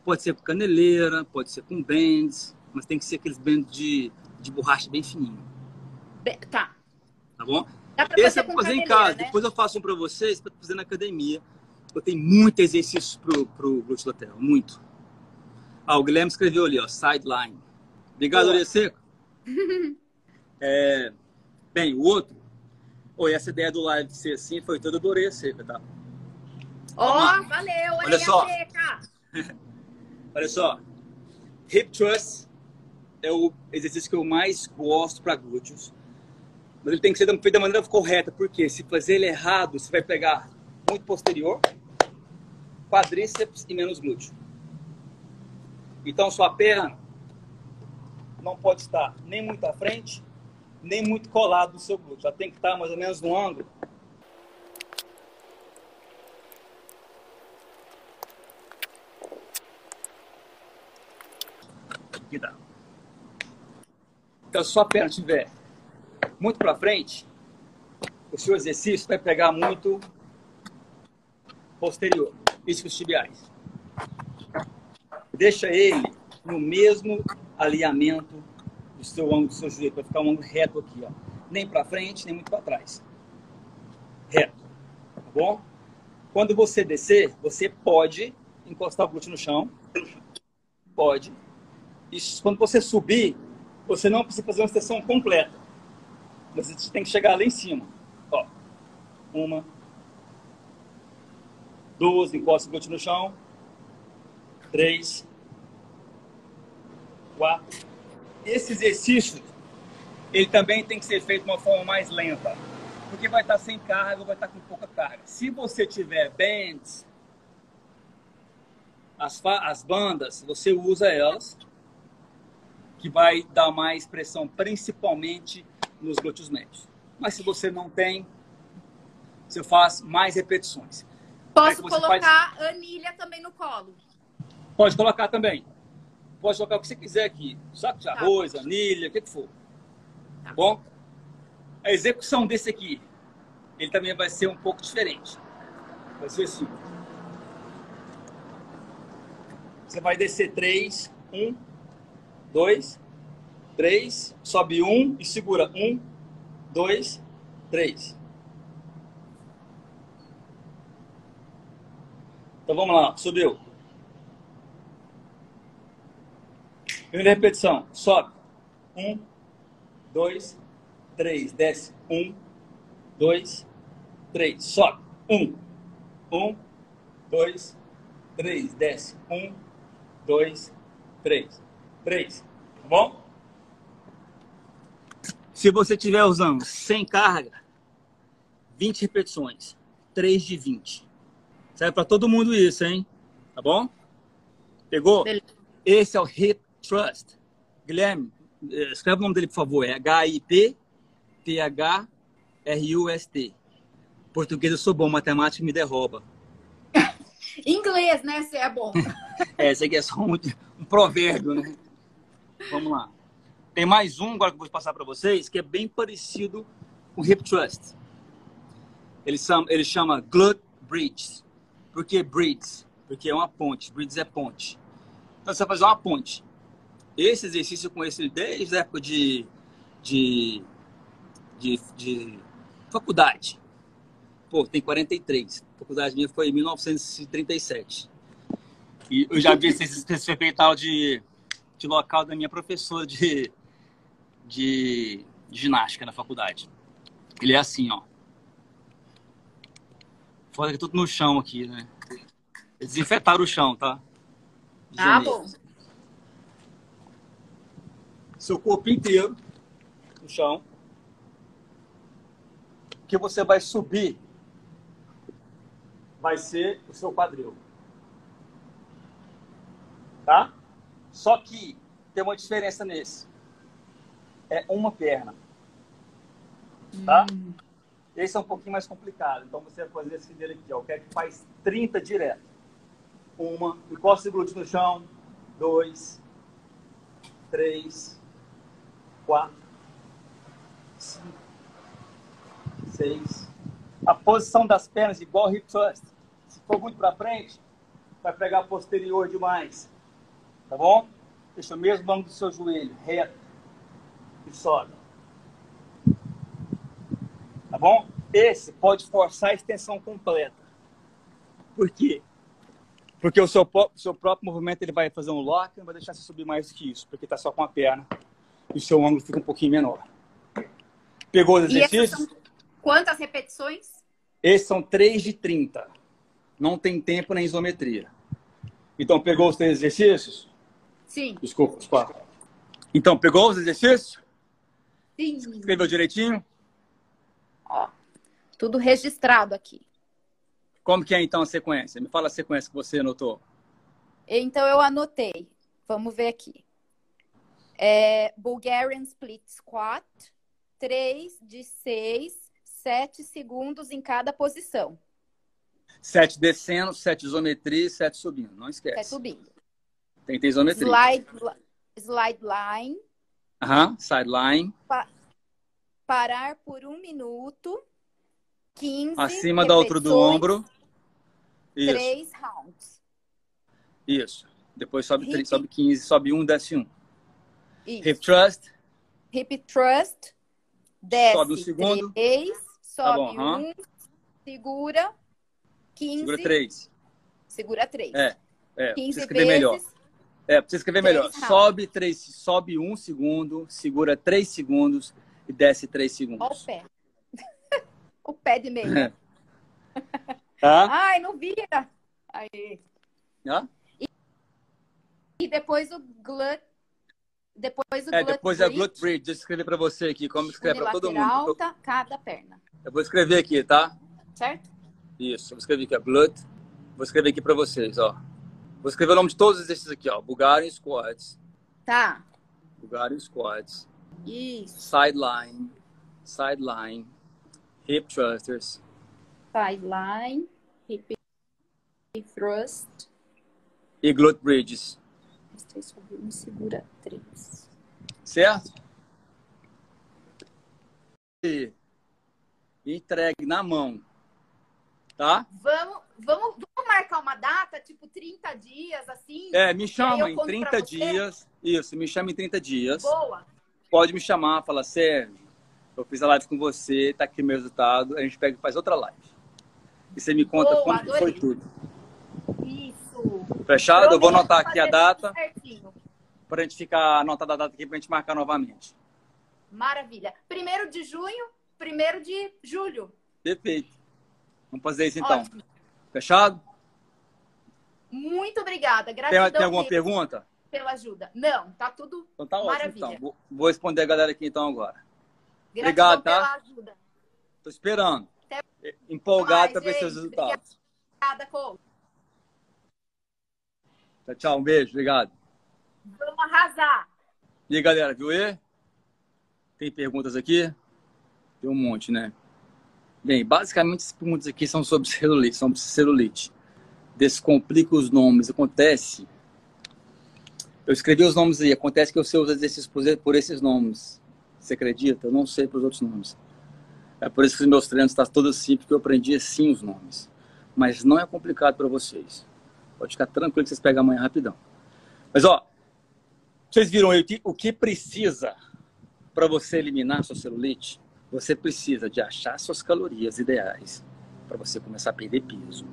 Pode ser com caneleira, pode ser com bands, mas tem que ser aqueles bands de, de borracha bem fininho, Be- Tá. tá bom? Esse é pra fazer em casa. né? Depois eu faço um pra vocês, pra fazer na academia. Eu tenho muito exercício pro, pro glúteo lateral, muito. Ah, o Guilherme escreveu ali, ó, sideline. Obrigado. Orelha Seco. É, bem, o outro. Oi, essa ideia do live ser assim foi toda do Orelha Seca, tá? Ó, Vamos valeu. Olha orelha só. seca. Olha só. Hip thrust é o exercício que eu mais gosto para glúteos. Mas ele tem que ser feito da maneira correta, porque se fazer ele errado, você vai pegar muito posterior, quadríceps e menos glúteo. Então sua perna não pode estar nem muito à frente, nem muito colado no seu glúteo. Ela tem que estar mais ou menos no ângulo. Aqui dá. Então se sua perna estiver muito para frente, o seu exercício vai pegar muito posterior, isquios tibiais. Deixa ele no mesmo alinhamento do seu ângulo do seu joelho, para ficar um ângulo reto aqui, ó. Nem para frente, nem muito para trás. Reto. Tá bom? Quando você descer, você pode encostar o glúteo no chão. Pode. E quando você subir, você não precisa fazer uma extensão completa. Você tem que chegar lá em cima. Ó. Uma. Duas, encosta o glúteo no chão. Três. Quatro. Esse exercício, ele também tem que ser feito de uma forma mais lenta. Porque vai estar sem carga ou vai estar com pouca carga. Se você tiver bands, as, as bandas, você usa elas, que vai dar mais pressão, principalmente nos glúteos médios. Mas se você não tem, você faz mais repetições. Aí Posso colocar anilha também no colo. Pode colocar também. Pode colocar o que você quiser aqui. Saco de Tá. arroz, anilha, o que, que for. Tá. Bom? A execução desse aqui, ele também vai ser um pouco diferente. Vai ser assim. Você vai descer três, um, dois, três, sobe um e segura um, dois, três. Então vamos lá, subiu. Primeira repetição, sobe. Um, dois, três, desce. Um, dois, três, sobe. Um, um, dois, três, desce. Um, dois, três, três. Tá bom? Se você estiver usando sem carga, 20 repetições. 3 de 20. Serve para todo mundo isso, hein? Tá bom? Pegou? Beleza. Esse é o Hip Trust. Guilherme, eh, escreve o nome dele, por favor. É H-I-P-T-H-R-U-S-T. Português eu sou bom, matemática me derruba. Inglês, né? Se é bom. É, esse aqui é só um, um provérbio, né? Vamos lá. Tem mais um agora que eu vou passar para vocês, que é bem parecido com o Hip Trust. Ele chama, ele chama Glute Bridge. Por que bridge? Porque é uma ponte. Bridge é ponte. Então você vai fazer uma ponte. Esse exercício eu conheço ele desde a época de, de, de, de faculdade. Pô, tem 43. A faculdade minha foi em 1937. E eu já vi esse exercício feito de, de local da minha professora de, de, ginástica na faculdade. Ele é assim, ó. Foda que tudo no chão aqui, né? Desinfetaram o chão, tá? Ah, bom. Seu corpo inteiro no chão. Que você vai subir vai ser o seu quadril. Tá? Só que tem uma diferença nesse. É uma perna. Tá? Hum. Esse é um pouquinho mais complicado. Então você vai fazer esse dele aqui, ó. Quer que faz 30 direto. Uma. Encosta o glúteo no chão. Dois. Três. Quatro. Cinco. Seis. A posição das pernas igual hip thrust. Se for muito para frente, vai pegar posterior demais. Tá bom? Deixa o mesmo ângulo do seu joelho, reto. E sobe. Tá bom? Esse pode forçar a extensão completa. Por quê? Porque o seu, seu próprio movimento ele vai fazer um lock, não vai deixar você subir mais que isso, porque está só com a perna e o seu ângulo fica um pouquinho menor. Pegou os exercícios? Quantas repetições? Esses são 3 de 30. Não tem tempo na isometria. Então, pegou os três exercícios? Sim. Desculpa, os quatro. Então, pegou os exercícios? Sim. Escreveu direitinho? Ó, tudo registrado aqui. Como que é então a sequência? Me fala a sequência que você anotou. Então eu anotei. Vamos ver aqui. É, Bulgarian Split Squat, 3 de 6, 7 segundos em cada posição. 7 descendo, 7 isometria e 7 subindo. Não esquece. 7 subindo. Tem que ter isometria. Slide, slide line. Aham, uh -huh. sideline. Pa parar por um minuto, 15 Acima da altura do ombro. Isso. 3 rounds. Isso. Depois sobe, 3, sobe 15, sobe 1, desce 1. Isso. Hip thrust. Hip thrust. Desce sobe um segundo. 3, sobe tá 1, um, segura 15. Segura 3. Segura 3. É, é 15 pra escrever vezes, melhor. É, você escrever melhor. rounds. Sobe 3, sobe 1 um segundo, segura 3 segundos e desce 3 segundos. Olha o pé. o pé de meia. Tá? Ai, não vira. Aí. Hã? E, e depois o glut. Depois o É, depois é glute bridge. Deixa eu escrever pra você aqui, como escreve pra todo mundo. tá? Cada perna. Eu vou escrever aqui, tá? Certo? Isso, vou escrever aqui, ó, glute. Vou escrever aqui pra vocês, ó. Vou escrever o nome de todos os exercícios aqui, ó. Bulgarian squats, Tá. Bulgarian squats, Isso. sideline, sideline, hip thrusters, Sideline. Hip thrust. e glute bridges. Três sobe um, segura três. Certo? E entregue na mão. Tá? Vamos, vamos, vamos marcar uma data, tipo 30 dias, assim? É, me chama em conto 30 pra você? dias. Isso, me chama em 30 dias. Boa. Pode me chamar, fala, Sérgio, eu fiz a live com você, tá aqui meu resultado, a gente pega e faz outra live. E você me conta Boa, como que foi adorei. tudo. Isso. Fechado? Eu vou anotar aqui a data, certinho. pra gente ficar anotada a data aqui pra gente marcar novamente. Maravilha. Primeiro de junho, primeiro de julho. Perfeito. Vamos fazer isso então. Ótimo. Fechado? Muito obrigada. Tem, Gratidão tem alguma mesmo pergunta? pela ajuda. Não, tá tudo Então tá ótimo. Maravilha. Então. Vou, responder a galera aqui então agora. gratidão Obrigado, tá? pela ajuda. Tô esperando. Até Empolgado pra ver seus resultados. Obrigada, Cole. Tchau, tchau. Um beijo. Obrigado. Vamos arrasar. E aí, galera, viu aí? Tem perguntas aqui? Tem um monte, né? Bem, basicamente as perguntas aqui são sobre celulite, sobre celulite. Descomplica os nomes. Acontece. Eu escrevi os nomes aí. Acontece que eu sei os exercícios por, esses nomes. Você acredita? Eu não sei para os outros nomes. É por isso que os meus treinos estão todos assim, porque eu aprendi assim os nomes. Mas não é complicado para vocês. Pode ficar tranquilo que vocês pegam amanhã rapidão. Mas ó, Vocês viram aí o que, o que precisa para você eliminar sua celulite? Você precisa de achar suas calorias ideais para você começar a perder peso.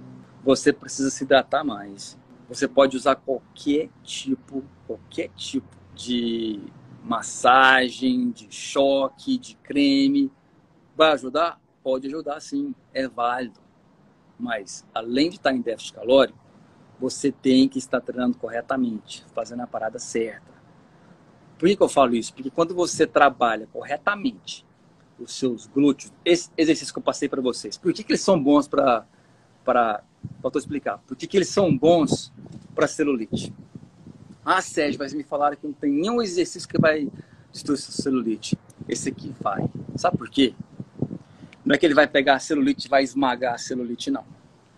Você precisa se hidratar mais. Você pode usar qualquer tipo, qualquer tipo de massagem, de choque, de creme. Vai ajudar? Pode ajudar sim, é válido. Mas, além de estar em déficit calórico, você tem que estar treinando corretamente, fazendo a parada certa. Por que, que eu falo isso? Porque quando você trabalha corretamente os seus glúteos, esse exercício que eu passei para vocês, por que, que eles são bons para. Para explicar. Por que, que eles são bons para celulite? Ah, Sérgio, mas me falaram que não tem nenhum exercício que vai destruir sua celulite. Esse aqui vai. Sabe por quê? Não é que ele vai pegar a celulite e vai esmagar a celulite, não.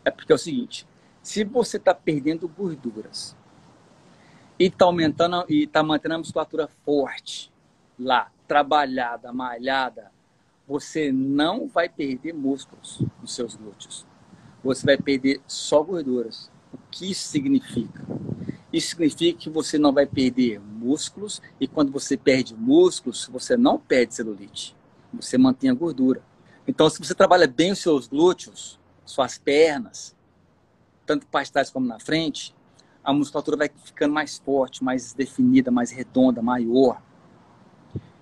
É porque é o seguinte: se você está perdendo gorduras e está aumentando e está mantendo a musculatura forte lá, trabalhada, malhada, você não vai perder músculos nos seus glúteos. Você vai perder só gorduras. O que isso significa? Isso significa que você não vai perder músculos e quando você perde músculos, você não perde celulite. Você mantém a gordura. Então, se você trabalha bem os seus glúteos, suas pernas, tanto para trás como na frente, a musculatura vai ficando mais forte, mais definida, mais redonda, maior.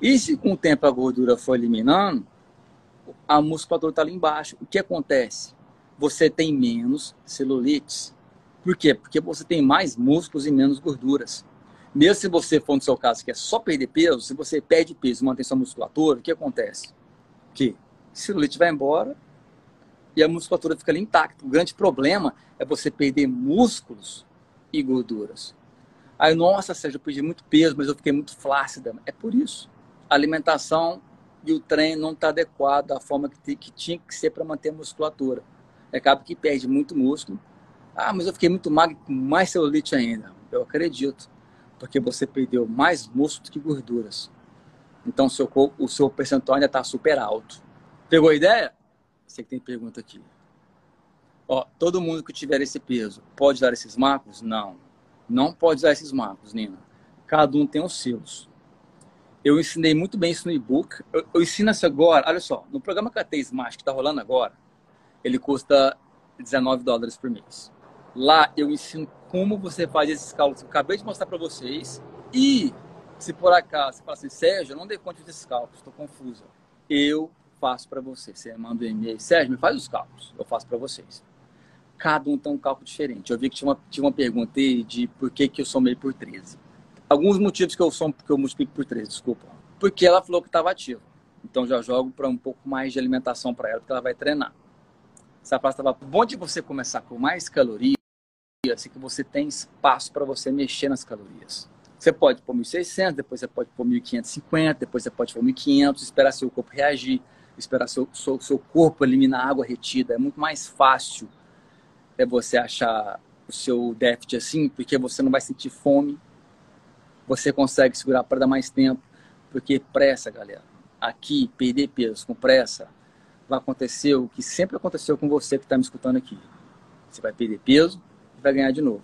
E se com o tempo a gordura for eliminando, a musculatura está ali embaixo. O que acontece? Você tem menos celulites. Por quê? Porque você tem mais músculos e menos gorduras. Mesmo se você for no seu caso que é só perder peso, se você perde peso e mantém sua musculatura, o que acontece? Que celulite vai embora e a musculatura fica ali intacta. O grande problema é você perder músculos e gorduras. Aí, nossa, Sérgio, eu perdi muito peso, mas eu fiquei muito flácida. É por isso. A alimentação e o treino não está adequado da forma que, que tinha que ser para manter a musculatura. Acaba que perde muito músculo ah, mas eu fiquei muito magro com mais celulite ainda. Eu acredito, porque você perdeu mais músculo que gorduras. Então seu o seu percentual ainda está super alto. Pegou a ideia? Você que tem pergunta aqui. Ó, todo mundo que tiver esse peso pode dar esses marcos? Não. Não pode usar esses marcos, Nina. Cada um tem os seus. Eu ensinei muito bem isso no e-book. Eu, eu ensino isso agora. Olha só, no programa KT Smart que está rolando agora, ele custa 19 dólares por mês. Lá eu ensino como você faz esses cálculos que eu acabei de mostrar para vocês. E se por acaso você fala assim, Sérgio, eu não dei conta desses cálculos, estou confusa. Eu faço para você. Você manda um e-mail, Sérgio, me faz os cálculos. Eu faço para vocês. Cada um tem um cálculo diferente. Eu vi que tinha uma, tinha uma pergunta aí de por que, que eu somei por 13. Alguns motivos que eu somo que eu multiplico por 13, desculpa. Porque ela falou que estava ativa. Então já jogo para um pouco mais de alimentação para ela, porque ela vai treinar. Essa frase estava bom de você começar com mais calorias assim que você tem espaço para você mexer nas calorias. Você pode pôr 1.600, depois você pode pôr 1.550, depois você pode pôr 1.500, esperar seu corpo reagir, esperar seu, seu, seu corpo eliminar água retida. É muito mais fácil é você achar o seu déficit assim, porque você não vai sentir fome, você consegue segurar para dar mais tempo, porque pressa, galera. Aqui, perder peso com pressa, vai acontecer o que sempre aconteceu com você que está me escutando aqui. Você vai perder peso, vai ganhar de novo.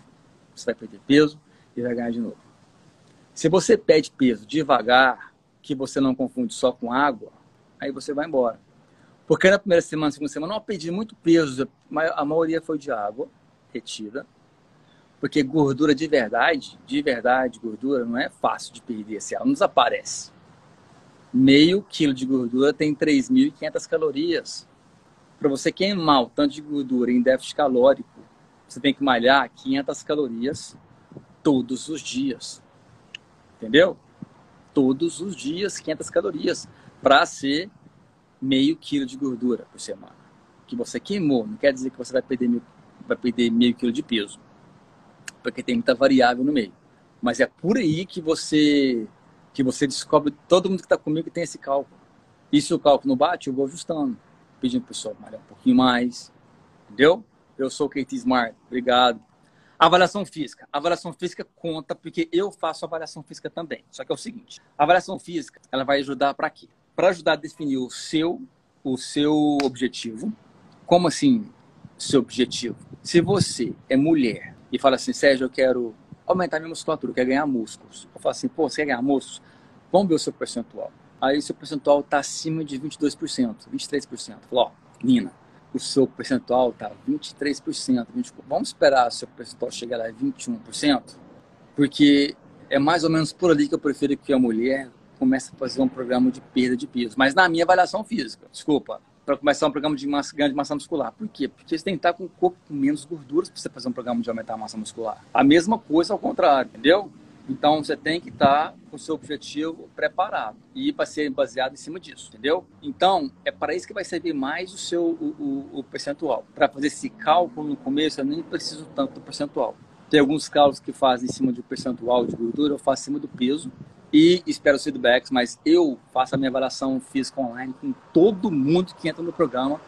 Você vai perder peso e vai ganhar de novo. Se você perde peso devagar, que você não confunde só com água, aí você vai embora. Porque na primeira semana, segunda semana, eu perdi muito peso, a maioria foi de água retida. Porque gordura de verdade, de verdade, gordura não é fácil de perder, se ela não desaparece. Meio quilo de gordura tem 3.500 calorias. Para você queimar o tanto de gordura em déficit calórico, você tem que malhar 500 calorias todos os dias. Entendeu? Todos os dias, 500 calorias para ser meio quilo de gordura por semana. Que você queimou. Não quer dizer que você vai perder meio, vai perder meio quilo de peso. Porque tem muita variável no meio. Mas é por aí que você que você descobre, todo mundo que está comigo tem esse cálculo. E se o cálculo não bate, eu vou ajustando. Pedindo para o pessoal malhar um pouquinho mais. Entendeu? Eu sou o Kate Smart. Obrigado. Avaliação física. Avaliação física conta porque eu faço avaliação física também. Só que é o seguinte: avaliação física ela vai ajudar para quê? Para ajudar a definir o seu o seu objetivo. Como assim, seu objetivo? Se você é mulher e fala assim, Sérgio, eu quero aumentar minha musculatura, quer ganhar músculos. Eu falo assim, pô, você quer ganhar músculos? Vamos ver o seu percentual. Aí o seu percentual está acima de 22%, 23%. Falou, ó, Nina, o seu percentual está 23%. 20, vamos esperar o seu percentual chegar lá a 21%? Porque é mais ou menos por ali que eu prefiro que a mulher comece a fazer um programa de perda de peso. Mas na minha avaliação física, desculpa, para começar um programa de massa, ganho de massa muscular. Por quê? Porque você tem que estar com o corpo com menos gorduras para você fazer um programa de aumentar a massa muscular. A mesma coisa ao contrário, entendeu? Então você tem que estar com o seu objetivo preparado e para ser baseado em cima disso, entendeu? Então é para isso que vai servir mais o seu o, o, o percentual. Para fazer esse cálculo no começo eu nem preciso tanto do percentual. Tem alguns cálculos que fazem em cima do percentual de gordura, eu faço em cima do peso e espero os feedbacks, mas eu faço a minha avaliação física online com todo mundo que entra no programa,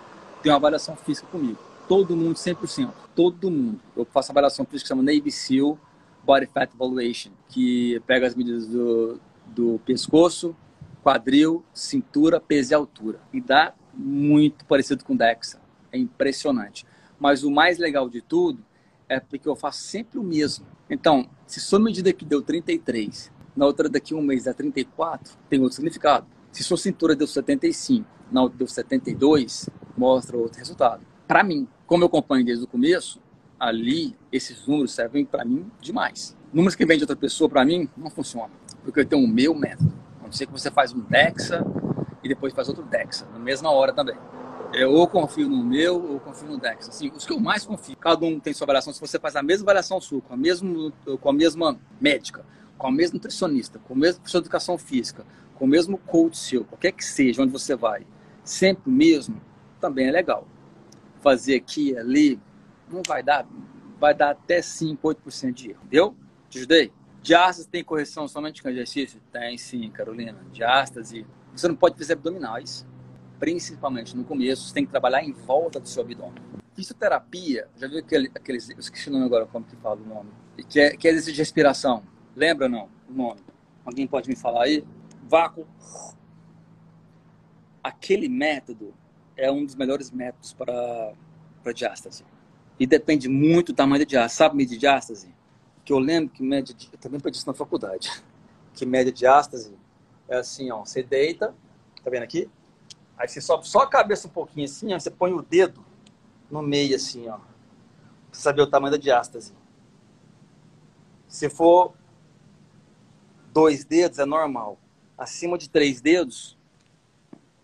tem uma avaliação física comigo. Todo mundo, 100%. Todo mundo. Eu faço a avaliação física que chama Navy SEAL, Body Fat Evaluation, que pega as medidas do, do pescoço, quadril, cintura, peso e altura. E dá muito parecido com o DEXA. É impressionante. Mas o mais legal de tudo é porque eu faço sempre o mesmo. Então, se sua medida que deu 33, na outra daqui um mês dá 34, tem outro significado. Se sua cintura deu 75, na outra deu 72, mostra outro resultado. Para mim, como eu acompanho desde o começo, ali esses números servem para mim demais. Números que vem de outra pessoa para mim não funcionam, porque eu tenho o meu método. A não ser que você faz um Dexa e depois faz outro Dexa, na mesma hora também. Eu ou confio no meu ou confio no Dexa. Assim, os que eu mais confio, cada um tem sua avaliação. Se você faz a mesma avaliação sua, com a, mesmo, com a mesma médica, com a mesma nutricionista, com o mesmo professor de educação física, com o mesmo coach seu, qualquer que seja, onde você vai, sempre o mesmo, também é legal. Fazer aqui, ali, não vai dar, vai dar até 5, 8% de erro. Entendeu? Te ajudei? Diástase tem correção somente com exercício? Tem sim, Carolina. Diástase. Você não pode fazer abdominais, principalmente no começo, você tem que trabalhar em volta do seu abdômen. Fisioterapia, já viu aquele, aqueles, eu esqueci o nome agora, como que fala o nome, que é, que é exercício de respiração. Lembra não o nome? Alguém pode me falar aí? Vácuo. Aquele método é um dos melhores métodos para, para diástase. E depende muito do tamanho da diástase. Sabe medir diástase? Que eu lembro que média de... Eu também aprendi isso na faculdade. Que média diástase é assim, ó. Você deita, tá vendo aqui? Aí você sobe só a cabeça um pouquinho assim, ó. Você põe o dedo no meio assim, ó. Pra saber o tamanho da diástase. Se for dois dedos, é normal. Acima de três dedos...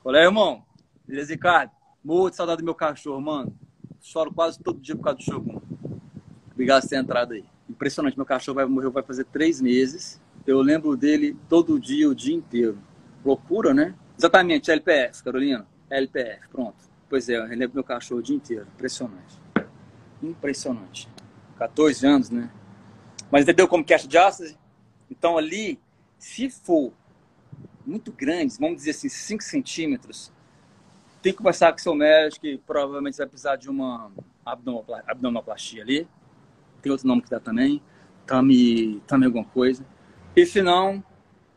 Olha aí, irmão. Beleza, Ricardo? Muito saudade do meu cachorro, mano choro quase todo dia por causa do Shogun. Obrigado por ter entrado aí. Impressionante, meu cachorro vai morrer, vai fazer três meses. Eu lembro dele todo dia, o dia inteiro. Loucura, né? Exatamente, LPF, Carolina. LPF, pronto. Pois é, eu lembro meu cachorro o dia inteiro. Impressionante. Impressionante. 14 anos, né? Mas entendeu como que é a diástase? Então ali, se for muito grande, vamos dizer assim, 5 centímetros, tem que conversar com seu médico, que provavelmente vai precisar de uma abdominoplastia ali. Tem outro nome que dá também. Tame, tame alguma coisa. E se não,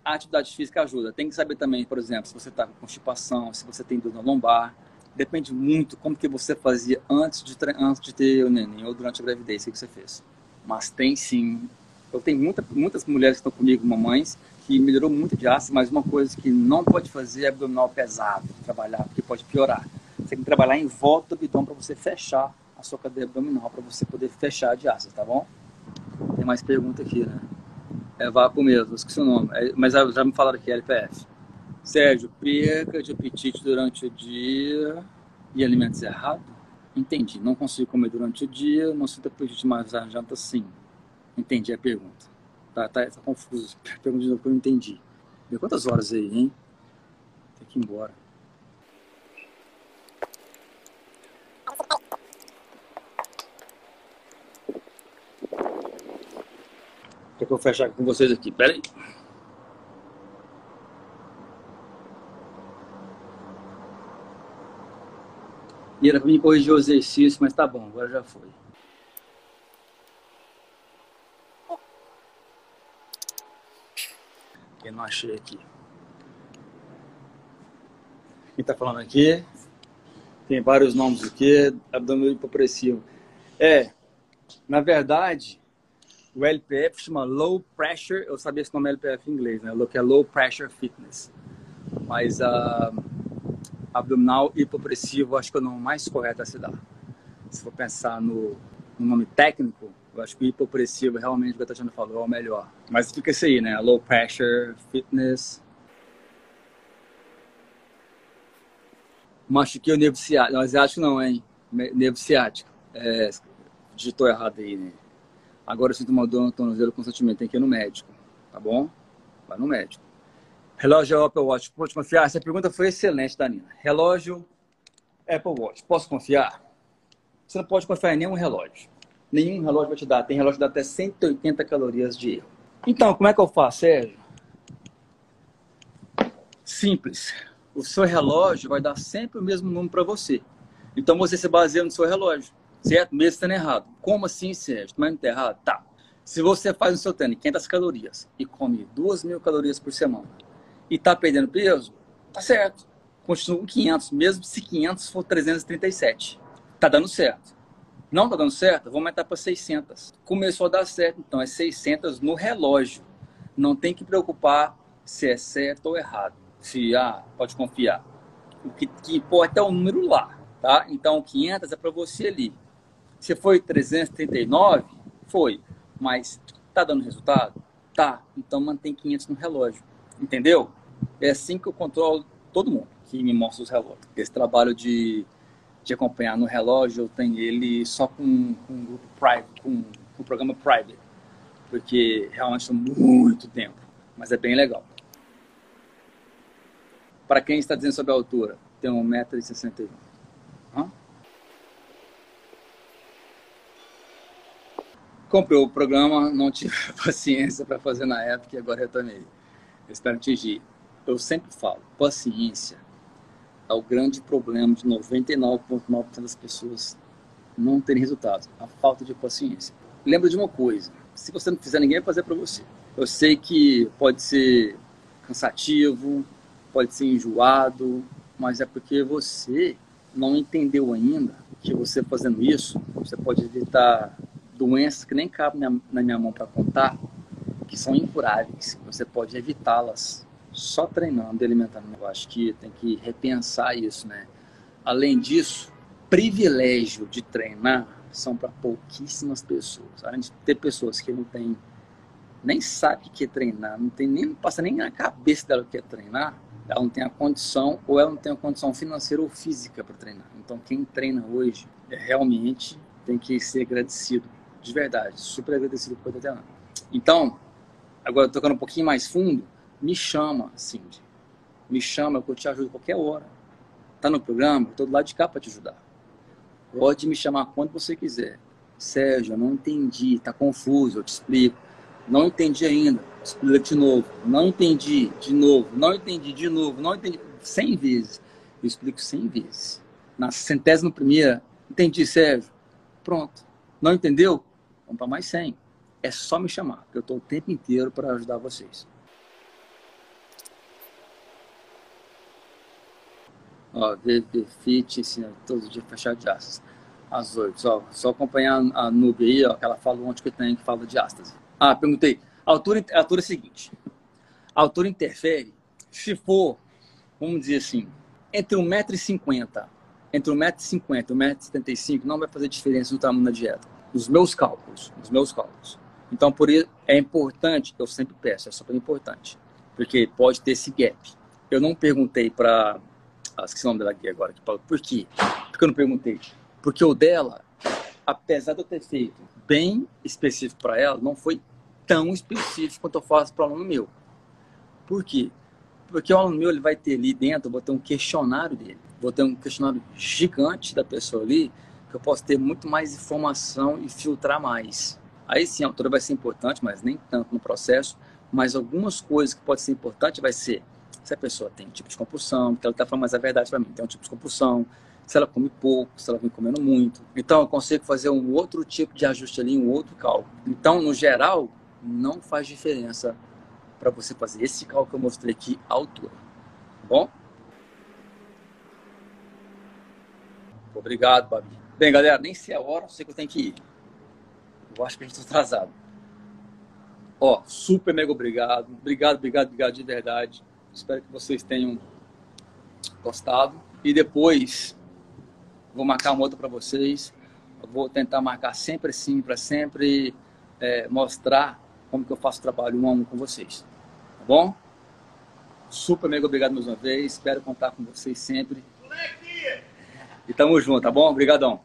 a atividade física ajuda. Tem que saber também, por exemplo, se você está com constipação, se você tem dor na lombar. Depende muito como que você fazia antes de, antes de ter o neném ou durante a gravidez, o que você fez. Mas tem sim. Eu tenho muita, muitas mulheres que estão comigo, mamães, que melhorou muito de ácido, mas uma coisa que não pode fazer é abdominal pesado, trabalhar, porque pode piorar. Você tem que trabalhar em volta do abdômen para você fechar a sua cadeia abdominal, para você poder fechar de ácido, tá bom? Tem mais pergunta aqui, né? É vácuo mesmo, esqueci o nome, é, mas já me falaram aqui, LPF. Sérgio, perca de apetite durante o dia e alimentos errados? Entendi, não consigo comer durante o dia, não sinto apetite mais à janta sim. Entendi a pergunta. Tá, tá, tá confuso. Pergunta de novo que eu não entendi. Deu quantas horas aí, hein? Tem que ir embora. Quer que eu fechar com vocês aqui? Pera aí. E era pra mim corrigir o exercício, mas tá bom, agora já foi. Não achei aqui. Quem está falando aqui? Tem vários nomes aqui. Abdômen hipopressivo. É, na verdade, O LPF chama Low Pressure, eu sabia esse nome é LPF em inglês, né? Que é Low Pressure Fitness. Mas uh, abdominal hipopressivo, acho que é o nome mais correto a se dar. Se for pensar no, no nome técnico, eu acho que o hipopressivo realmente, o que a Tatiana falou, é o melhor. Mas fica isso aí, né? Low Pressure Fitness. Machuquei o nervo ciático. Não, asiático não, hein? Nervo ciático. É, digitou errado aí, né? Agora eu sinto uma dor no tornozelo constantemente. Tem que ir no médico, tá bom? Vai no médico. Relógio Apple Watch. Pode confiar? Essa pergunta foi excelente, Danina. Relógio Apple Watch. Posso confiar? Você não pode confiar em nenhum relógio. Nenhum relógio vai te dar. Tem relógio que dá até 180 calorias de erro. Então, como é que eu faço, Sérgio? Simples. O seu relógio vai dar sempre o mesmo número para você. Então você se baseia no seu relógio, certo? Mesmo estando errado. Como assim, Sérgio? Mas não está errado? Tá. Se você faz no seu treino 500 calorias e come 2 mil calorias por semana, e está perdendo peso, tá certo. Continua com 500, mesmo se 500 for 337. Tá dando certo. Não tá dando certo? Vou aumentar para 600. Começou a dar certo, então é 600 no relógio. Não tem que preocupar se é certo ou errado. Se, ah, pode confiar. O que, que importa é o número lá, tá? Então 500 é para você ali. Se foi 339, foi. Mas tá dando resultado? Tá. Então mantém 500 no relógio. Entendeu? É assim que eu controlo todo mundo que me mostra os relógios. Esse trabalho de, de acompanhar no relógio, eu tenho ele só com, com um grupo private, com, com o programa private, porque realmente é muito tempo, mas é bem legal. Para quem está dizendo sobre a altura, tem 1,61m. Hã? Comprei o programa, não tive paciência para fazer na época e agora retornei. Eu espero atingir eu sempre falo, paciência o grande problema de 99,9% das pessoas não terem resultados, a falta de paciência. Lembra de uma coisa, se você não fizer, ninguém vai fazer para você. Eu sei que pode ser cansativo, pode ser enjoado, mas é porque você não entendeu ainda que você fazendo isso, você pode evitar doenças que nem cabem na minha mão para contar, que são incuráveis. Você pode evitá-las só treinando alimentando. Eu acho que tem que repensar isso, né? Além disso, privilégio de treinar são para pouquíssimas pessoas. Além de ter pessoas que não têm, nem sabe o que é treinar, não tem nem passa nem na cabeça dela o que é treinar, ela não tem a condição ou ela não tem a condição financeira ou física para treinar. Então quem treina hoje é, realmente tem que ser agradecido, de verdade, super agradecido por estar treinando. Então, agora tocando um pouquinho mais fundo, me chama, Cindy. Me chama, eu te ajudo qualquer hora. Tá no programa? Estou do lado de cá para te ajudar. Pode me chamar quando você quiser. Sérgio, eu não entendi, tá confuso, eu te explico. Não entendi ainda, explica de novo. Não entendi, de novo. Não entendi, de novo. Não entendi, cem vezes. Eu explico cem vezes. Na centésima primeira, entendi, Sérgio. Pronto. Não entendeu? Vamos para mais cem. É só me chamar, que eu estou o tempo inteiro para ajudar vocês. Ó, VP Fit, ensina todo dia fechar de astas. Às oito. Só, só acompanhar a Nube aí, ó, que ela falou onde que tem que fala de astas. Ah, perguntei. A altura, altura é a seguinte. A altura interfere se for, vamos dizer assim, entre 1,50m, entre 1,50m e 1,75m, não vai fazer diferença no tamanho da dieta. Nos meus cálculos, nos meus cálculos. Então, por isso, é importante, eu sempre peço, é super importante, porque pode ter esse gap. Eu não perguntei para ah, esqueci o nome dela aqui agora. Por quê? Porque eu não perguntei. Porque o dela, apesar de eu ter feito bem específico para ela, não foi tão específico quanto eu faço para o aluno meu. Por quê? Porque o aluno meu ele vai ter ali dentro, vou ter um questionário dele. Vou ter um questionário gigante da pessoa ali, que eu posso ter muito mais informação e filtrar mais. Aí sim, a altura vai ser importante, mas nem tanto no processo. Mas algumas coisas que podem ser importantes vai ser se a pessoa tem um tipo de compulsão, porque ela está falando mais a verdade para mim, tem um tipo de compulsão, se ela come pouco, se ela vem comendo muito. Então, eu consigo fazer um outro tipo de ajuste ali, um outro cálculo. Então, no geral, não faz diferença para você fazer esse cálculo que eu mostrei aqui, a altura. Tá bom? Obrigado, Babi. Bem, galera, nem sei a hora, sei que eu tenho que ir. Eu acho que a gente está atrasado. Ó, super mega obrigado. Obrigado, obrigado, obrigado de verdade. Espero que vocês tenham gostado. E depois vou marcar uma outra para vocês. Eu vou tentar marcar sempre assim, para sempre é, mostrar como que eu faço trabalho um a um com vocês. Tá bom? Super mega obrigado mais uma vez. Espero contar com vocês sempre. E tamo junto, tá bom? Obrigadão.